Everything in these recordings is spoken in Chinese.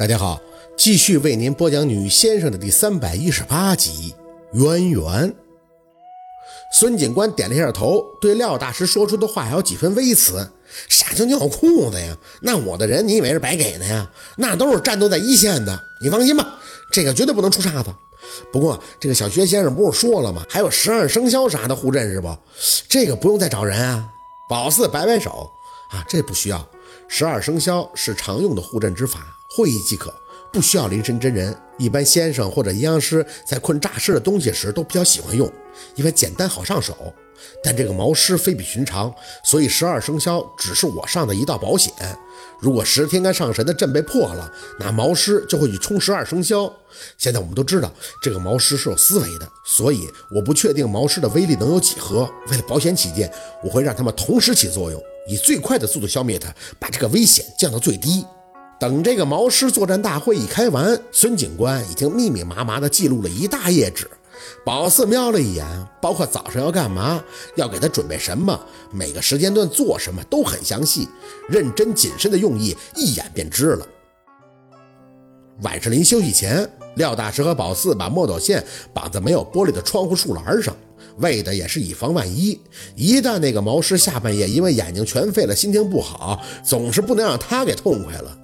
大家好，继续为您播讲《女先生》的第三百一十八集《渊源》。孙警官点了一下头，对廖大师说出的话还有几分微词：“啥叫尿裤子呀？那我的人你以为是白给的呀？那都是战斗在一线的，你放心吧，这个绝对不能出岔子。不过这个小薛先生不是说了吗？还有十二生肖啥的护阵是不？这个不用再找人啊。”宝四摆摆手：“啊，这不需要，十二生肖是常用的护阵之法。”会议即可，不需要临身真人。一般先生或者阴阳师在困诈尸的东西时都比较喜欢用，因为简单好上手。但这个毛尸非比寻常，所以十二生肖只是我上的一道保险。如果十天干上神的阵被破了，那毛尸就会去冲十二生肖。现在我们都知道这个毛尸是有思维的，所以我不确定毛尸的威力能有几何。为了保险起见，我会让他们同时起作用，以最快的速度消灭它，把这个危险降到最低。等这个毛师作战大会一开完，孙警官已经密密麻麻地记录了一大页纸。宝四瞄了一眼，包括早上要干嘛，要给他准备什么，每个时间段做什么都很详细，认真谨慎的用意一眼便知了。晚上临休息前，廖大师和宝四把墨斗线绑在没有玻璃的窗户树栏上，为的也是以防万一。一旦那个毛师下半夜因为眼睛全废了，心情不好，总是不能让他给痛快了。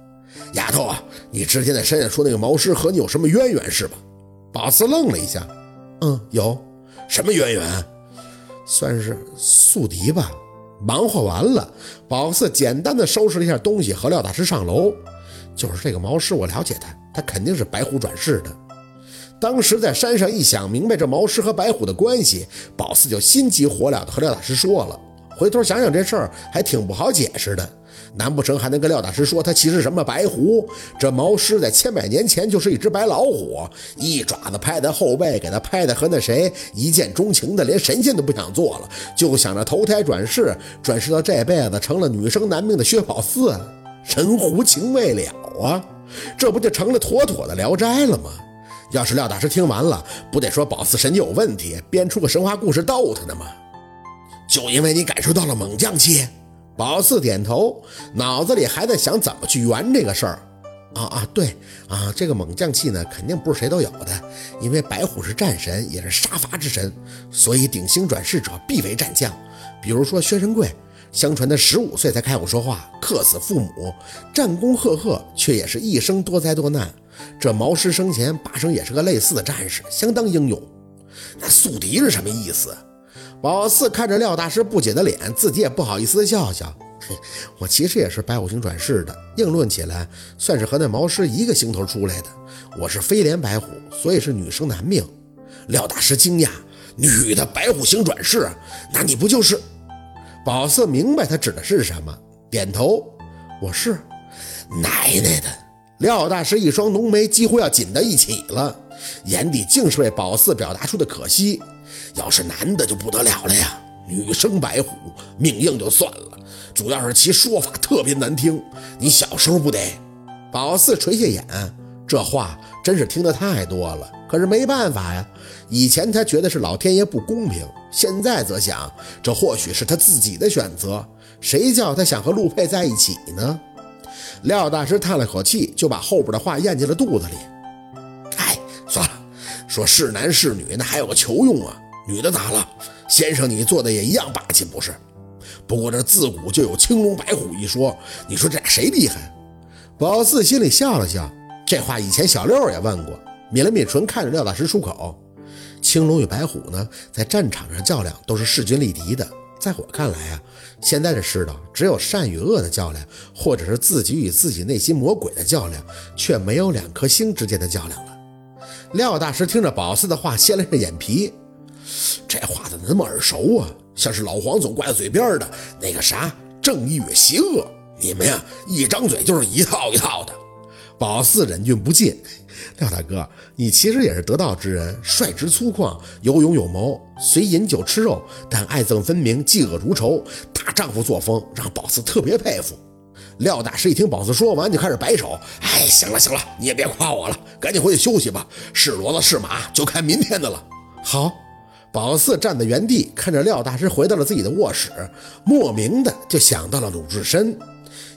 丫头啊，你之前在山下说那个毛师和你有什么渊源是吧？宝四愣了一下，嗯，有什么渊源？算是宿敌吧。忙活完了，宝四简单的收拾了一下东西，和廖大师上楼。就是这个毛师，我了解他，他肯定是白虎转世的。当时在山上一想明白这毛师和白虎的关系，宝四就心急火燎的和廖大师说了。回头想想这事儿还挺不好解释的。难不成还能跟廖大师说他其实什么白狐？这毛狮在千百年前就是一只白老虎，一爪子拍在后背，给他拍的和那谁一见钟情的，连神仙都不想做了，就想着投胎转世，转世到这辈子成了女生男命的薛宝四，神狐情未了啊！这不就成了妥妥的聊斋了吗？要是廖大师听完了，不得说宝四神经有问题，编出个神话故事逗他呢吗？就因为你感受到了猛将气。宝四点头，脑子里还在想怎么去圆这个事儿。啊啊，对啊，这个猛将气呢，肯定不是谁都有的，因为白虎是战神，也是杀伐之神，所以顶星转世者必为战将。比如说薛神贵，相传他十五岁才开口说话，克死父母，战功赫赫，却也是一生多灾多难。这毛师生前八成也是个类似的战士，相当英勇。那宿敌是什么意思？宝四看着廖大师不解的脸，自己也不好意思的笑笑。我其实也是白虎星转世的，硬论起来，算是和那毛师一个星头出来的。我是飞廉白虎，所以是女生男命。廖大师惊讶：女的白虎星转世？那你不就是？宝四明白他指的是什么，点头：我是。奶奶的！廖大师一双浓眉几乎要紧到一起了，眼底竟是为宝四表达出的可惜。要是男的就不得了了呀，女生白虎命硬就算了，主要是其说法特别难听。你小时候不得？宝四垂下眼，这话真是听得太多了。可是没办法呀，以前他觉得是老天爷不公平，现在则想，这或许是他自己的选择。谁叫他想和陆佩在一起呢？廖大师叹了口气，就把后边的话咽进了肚子里。说是男是女，那还有个球用啊。女的咋了？先生，你做的也一样霸气，不是？不过这自古就有青龙白虎一说，你说这俩谁厉害？宝四心里笑了笑，这话以前小六也问过。抿了抿唇，看着廖大师出口：“青龙与白虎呢，在战场上较量都是势均力敌的。在我看来啊，现在的世道只有善与恶的较量，或者是自己与自己内心魔鬼的较量，却没有两颗星之间的较量了。”廖大师听着宝四的话，掀了下眼皮。这话怎么那么耳熟啊？像是老黄总挂在嘴边的那个啥正义与邪恶。你们呀，一张嘴就是一套一套的。宝四忍俊不禁，廖大哥，你其实也是得道之人，率直粗犷，有勇有谋，虽饮酒吃肉，但爱憎分明，嫉恶如仇，大丈夫作风让宝四特别佩服。廖大师一听宝四说完，就开始摆手：“哎，行了行了，你也别夸我了，赶紧回去休息吧。是骡子是马，就看明天的了。”好。宝四站在原地，看着廖大师回到了自己的卧室，莫名的就想到了鲁智深。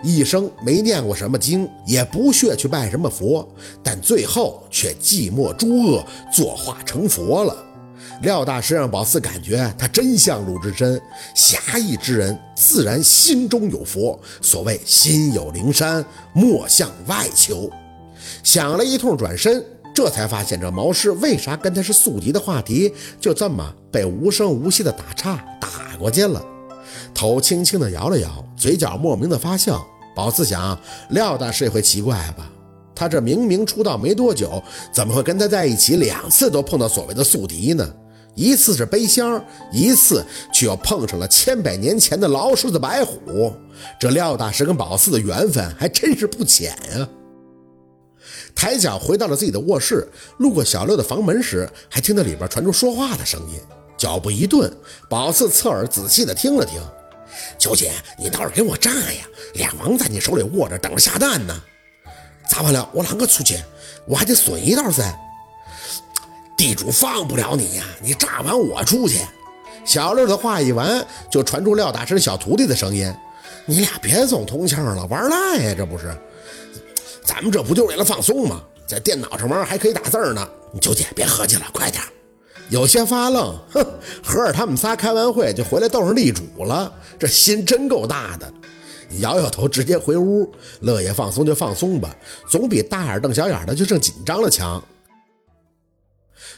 一生没念过什么经，也不屑去拜什么佛，但最后却寂寞诸恶，作化成佛了。廖大师让宝四感觉他真像鲁智深，侠义之人自然心中有佛。所谓心有灵山，莫向外求。想了一通，转身，这才发现这毛师为啥跟他是宿敌的话题，就这么被无声无息的打岔打过去了。头轻轻的摇了摇，嘴角莫名的发笑。宝四想，廖大师也会奇怪吧？他这明明出道没多久，怎么会跟他在一起两次都碰到所谓的宿敌呢？一次是背箱，一次却又碰上了千百年前的老狮子白虎。这廖大师跟宝四的缘分还真是不浅呀。抬脚回到了自己的卧室，路过小六的房门时，还听到里边传出说话的声音。脚步一顿，宝四侧耳仔细的听了听。九姐，你倒是给我炸呀！俩王在你手里握着，等着下蛋呢。咋完了？我啷个出去？我还得损一道噻。地主放不了你呀！你炸完我出去。小六的话一完，就传出廖大师小徒弟的声音：“你俩别总通气了，玩赖呀！这不是？咱们这不就为了放松吗？在电脑上玩还可以打字呢。九姐，别合计了，快点。”有些发愣，哼，合着他们仨开完会就回来斗上地主了，这心真够大的。摇摇头，直接回屋，乐也放松就放松吧，总比大眼瞪小眼的就剩紧张了强。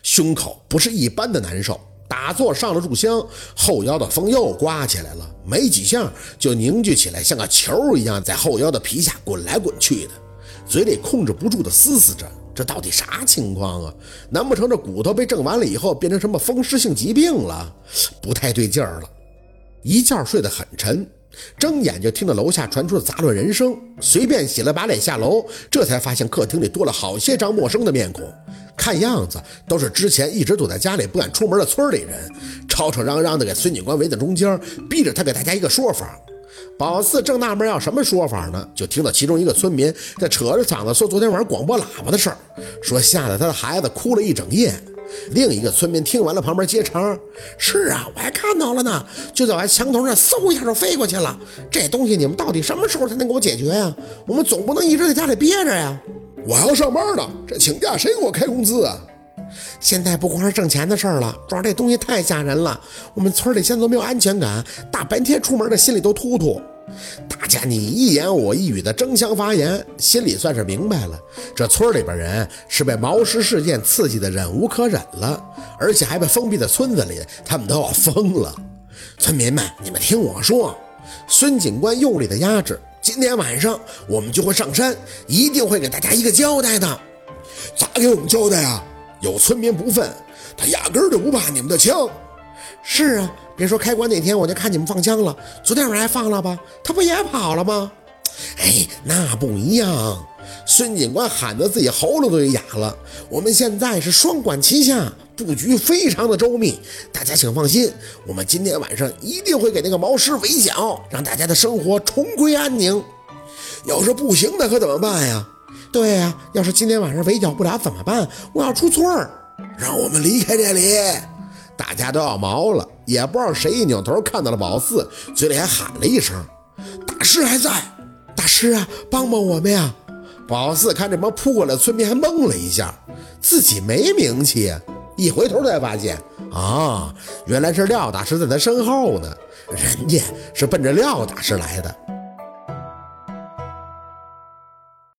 胸口不是一般的难受，打坐上了炷香，后腰的风又刮起来了，没几下就凝聚起来，像个球一样在后腰的皮下滚来滚去的，嘴里控制不住的嘶嘶着。这到底啥情况啊？难不成这骨头被震完了以后变成什么风湿性疾病了？不太对劲儿了。一觉睡得很沉，睁眼就听到楼下传出了杂乱人声。随便洗了把脸下楼，这才发现客厅里多了好些张陌生的面孔，看样子都是之前一直躲在家里不敢出门的村里人，吵吵嚷嚷的给孙警官围在中间，逼着他给大家一个说法。宝四正纳闷要什么说法呢，就听到其中一个村民在扯着嗓子说昨天晚上广播喇叭的事儿，说吓得他的孩子哭了一整夜。另一个村民听完了，旁边接茬：“是啊，我还看到了呢，就在我墙头上，嗖一下就飞过去了。这东西你们到底什么时候才能给我解决呀？我们总不能一直在家里憋着呀！我要上班呢，这请假谁给我开工资啊？现在不光是挣钱的事儿了，主要这东西太吓人了，我们村里现在都没有安全感，大白天出门的心里都突突。”大家你一言我一语的争相发言，心里算是明白了，这村里边人是被毛尸事件刺激的忍无可忍了，而且还被封闭在村子里，他们都要疯了。村民们，你们听我说，孙警官用力的压制，今天晚上我们就会上山，一定会给大家一个交代的。咋给我们交代啊？有村民不忿，他压根儿就不怕你们的枪。是啊。别说开关那天我就看你们放枪了，昨天晚上还放了吧？他不也跑了吗？哎，那不一样。孙警官喊得自己喉咙都给哑了。我们现在是双管齐下，布局非常的周密。大家请放心，我们今天晚上一定会给那个毛师围剿，让大家的生活重归安宁。要是不行，那可怎么办呀？对呀，要是今天晚上围剿不了怎么办？我要出村儿，让我们离开这里。大家都要毛了，也不知道谁一扭头看到了宝四，嘴里还喊了一声：“大师还在，大师啊，帮帮我们呀！”宝四看这帮扑过来的村民，还懵了一下，自己没名气，一回头才发现啊，原来是廖大师在他身后呢，人家是奔着廖大师来的。